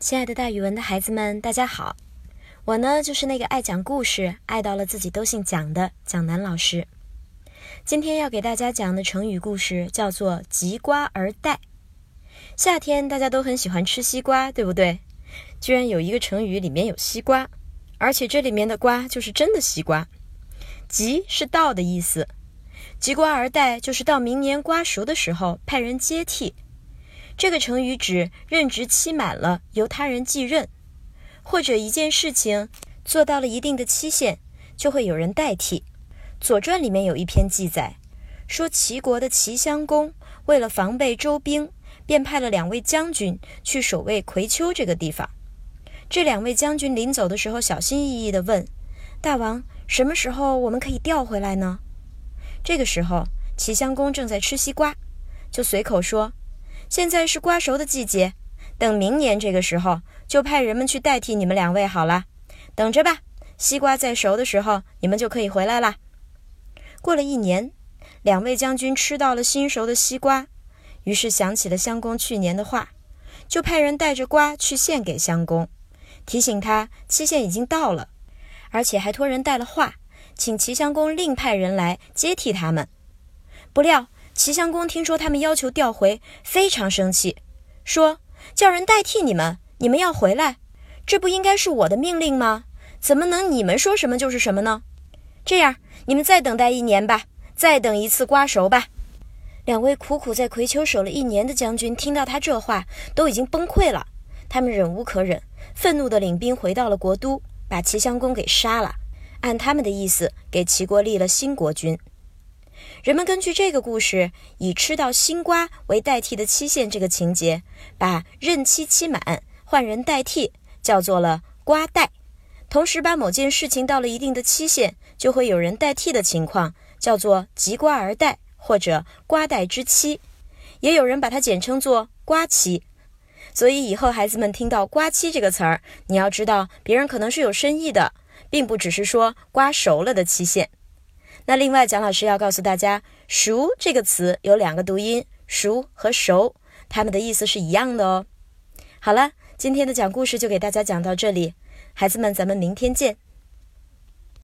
亲爱的，大语文的孩子们，大家好！我呢，就是那个爱讲故事、爱到了自己都姓蒋的蒋楠老师。今天要给大家讲的成语故事叫做“急瓜而待”。夏天大家都很喜欢吃西瓜，对不对？居然有一个成语里面有西瓜，而且这里面的瓜就是真的西瓜。急是到的意思，急瓜而待就是到明年瓜熟的时候派人接替。这个成语指任职期满了，由他人继任，或者一件事情做到了一定的期限，就会有人代替。《左传》里面有一篇记载，说齐国的齐襄公为了防备周兵，便派了两位将军去守卫葵丘这个地方。这两位将军临走的时候，小心翼翼地问大王：“什么时候我们可以调回来呢？”这个时候，齐襄公正在吃西瓜，就随口说。现在是瓜熟的季节，等明年这个时候，就派人们去代替你们两位好了。等着吧，西瓜在熟的时候，你们就可以回来了。过了一年，两位将军吃到了新熟的西瓜，于是想起了襄公去年的话，就派人带着瓜去献给襄公，提醒他期限已经到了，而且还托人带了话，请齐襄公另派人来接替他们。不料。齐襄公听说他们要求调回，非常生气，说：“叫人代替你们，你们要回来，这不应该是我的命令吗？怎么能你们说什么就是什么呢？这样，你们再等待一年吧，再等一次瓜熟吧。”两位苦苦在葵丘守了一年的将军听到他这话，都已经崩溃了。他们忍无可忍，愤怒地领兵回到了国都，把齐襄公给杀了。按他们的意思，给齐国立了新国君。人们根据这个故事，以吃到新瓜为代替的期限这个情节，把任期期满换人代替叫做了瓜代，同时把某件事情到了一定的期限就会有人代替的情况叫做及瓜而代或者瓜代之期，也有人把它简称作瓜期。所以以后孩子们听到瓜期这个词儿，你要知道别人可能是有深意的，并不只是说瓜熟了的期限。那另外，蒋老师要告诉大家，“熟”这个词有两个读音，“熟”和“熟”，它们的意思是一样的哦。好了，今天的讲故事就给大家讲到这里，孩子们，咱们明天见。